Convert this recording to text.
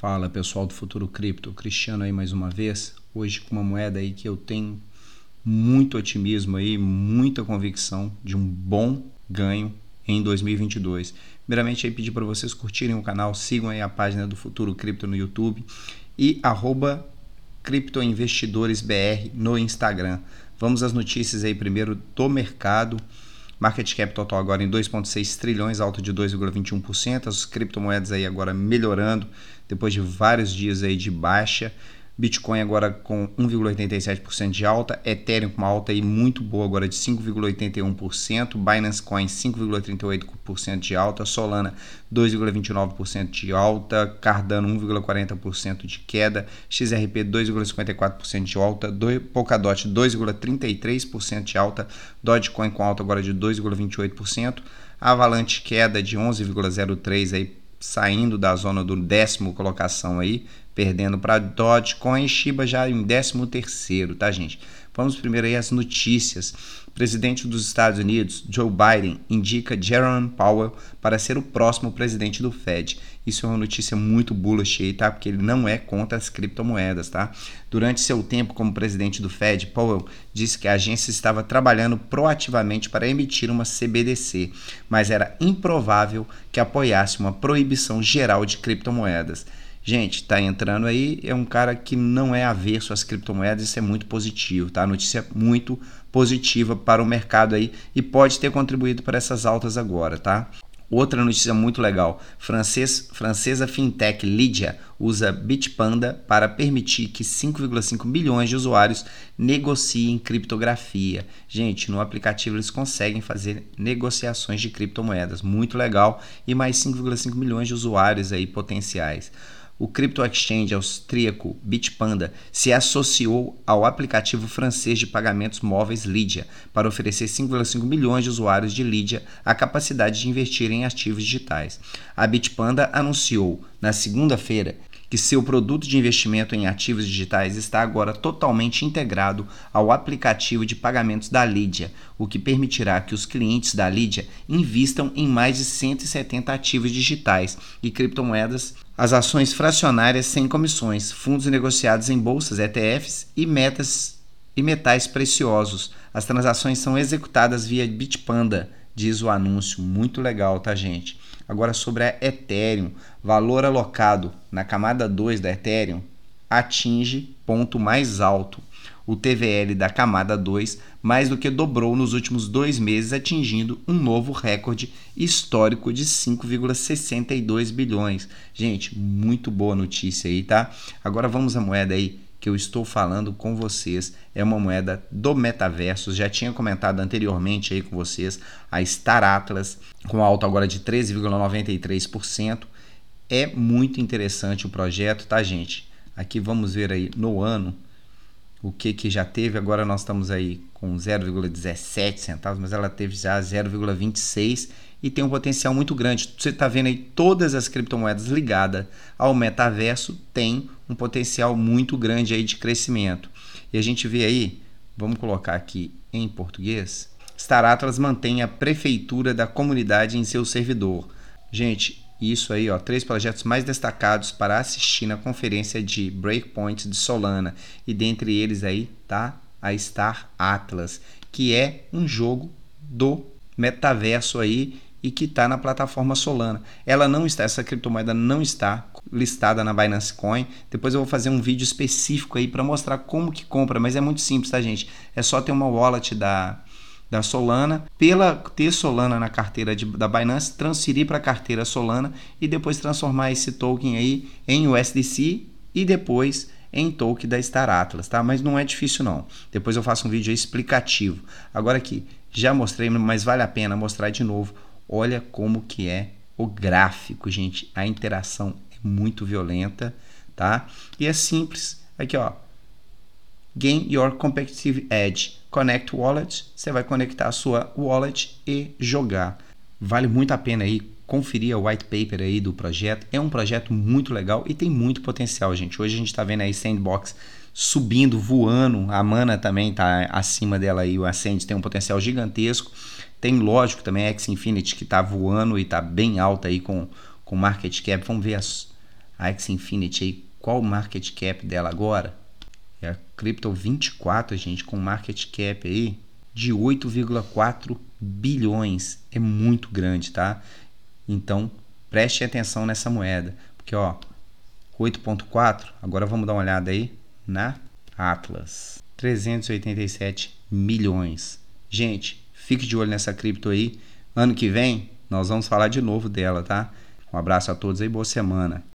Fala pessoal do Futuro Cripto, Cristiano aí mais uma vez. Hoje com uma moeda aí que eu tenho muito otimismo aí, muita convicção de um bom ganho em 2022. Primeiramente aí pedir para vocês curtirem o canal, sigam aí a página do Futuro Cripto no YouTube e arroba criptoinvestidoresbr no Instagram. Vamos às notícias aí primeiro do mercado. Market cap total agora em 2,6 trilhões, alta de 2,21%. As criptomoedas aí agora melhorando depois de vários dias aí de baixa. Bitcoin agora com 1,87% de alta, Ethereum com uma alta aí muito boa agora de 5,81%, Binance Coin 5,38% de alta, Solana 2,29% de alta, Cardano 1,40% de queda, XRP 2,54% de alta, Polkadot 2,33% de alta, Dogecoin com alta agora de 2,28%, Avalanche queda de 11,03 aí saindo da zona do décimo colocação aí, perdendo para Dogecoin Shiba já em 13 terceiro, tá gente? Vamos primeiro aí às notícias. O presidente dos Estados Unidos, Joe Biden, indica Jerome Powell para ser o próximo presidente do Fed. Isso é uma notícia muito bullish aí, tá? Porque ele não é contra as criptomoedas, tá? Durante seu tempo como presidente do Fed, Powell disse que a agência estava trabalhando proativamente para emitir uma CBDC, mas era improvável que apoiasse uma proibição geral de criptomoedas. Gente, tá entrando aí, é um cara que não é avesso às criptomoedas, isso é muito positivo, tá? Notícia muito positiva para o mercado aí e pode ter contribuído para essas altas agora, tá? Outra notícia muito legal: Francês, francesa fintech Lydia usa Bitpanda para permitir que 5,5 milhões de usuários negociem criptografia. Gente, no aplicativo eles conseguem fazer negociações de criptomoedas, muito legal, e mais 5,5 milhões de usuários aí potenciais o crypto exchange austríaco Bitpanda se associou ao aplicativo francês de pagamentos móveis Lydia para oferecer 5,5 milhões de usuários de Lydia a capacidade de investir em ativos digitais. A Bitpanda anunciou na segunda-feira que seu produto de investimento em ativos digitais está agora totalmente integrado ao aplicativo de pagamentos da Lydia, o que permitirá que os clientes da Lydia invistam em mais de 170 ativos digitais e criptomoedas, as ações fracionárias sem comissões, fundos negociados em bolsas, ETFs e metas e metais preciosos. As transações são executadas via Bitpanda, diz o anúncio. Muito legal, tá, gente? Agora sobre a Ethereum, valor alocado na camada 2 da Ethereum atinge ponto mais alto. O TVL da camada 2 mais do que dobrou nos últimos dois meses, atingindo um novo recorde histórico de 5,62 bilhões. Gente, muito boa notícia aí, tá? Agora vamos à moeda aí que eu estou falando com vocês é uma moeda do metaverso. Já tinha comentado anteriormente aí com vocês a Star Atlas com alta agora de 13,93%. É muito interessante o projeto, tá, gente? Aqui vamos ver aí no ano o que que já teve. Agora nós estamos aí com 0,17 centavos, mas ela teve já 0,26 e tem um potencial muito grande. Você está vendo aí todas as criptomoedas ligadas ao metaverso tem um potencial muito grande aí de crescimento. E a gente vê aí, vamos colocar aqui em português, Star Atlas mantém a prefeitura da comunidade em seu servidor. Gente, isso aí, ó, três projetos mais destacados para assistir na conferência de Breakpoint de Solana. E dentre eles aí tá a Star Atlas, que é um jogo do metaverso aí e que está na plataforma Solana. Ela não está, essa criptomoeda não está listada na Binance Coin. Depois eu vou fazer um vídeo específico aí para mostrar como que compra, mas é muito simples, tá, gente? É só ter uma wallet da da Solana, pela ter Solana na carteira de, da Binance, transferir para a carteira Solana e depois transformar esse token aí em USDC e depois em token da Star Atlas, tá? Mas não é difícil não. Depois eu faço um vídeo explicativo. Agora aqui, já mostrei, mas vale a pena mostrar de novo Olha como que é o gráfico, gente. A interação é muito violenta, tá? E é simples. Aqui, ó. Gain your competitive edge. Connect wallet. Você vai conectar a sua wallet e jogar. Vale muito a pena aí conferir o white paper aí do projeto. É um projeto muito legal e tem muito potencial, gente. Hoje a gente está vendo aí Sandbox subindo, voando. A Mana também está acima dela aí. O Ascend tem um potencial gigantesco. Tem, lógico, também a X Infinity que está voando e está bem alta aí com, com market cap. Vamos ver as, A X Infinity aí, qual o market cap dela agora? É a Crypto 24, gente, com market cap aí de 8,4 bilhões. É muito grande, tá? Então, preste atenção nessa moeda, porque ó, 8.4, agora vamos dar uma olhada aí na Atlas. 387 milhões. Gente, fique de olho nessa cripto aí. Ano que vem nós vamos falar de novo dela, tá? Um abraço a todos aí, boa semana.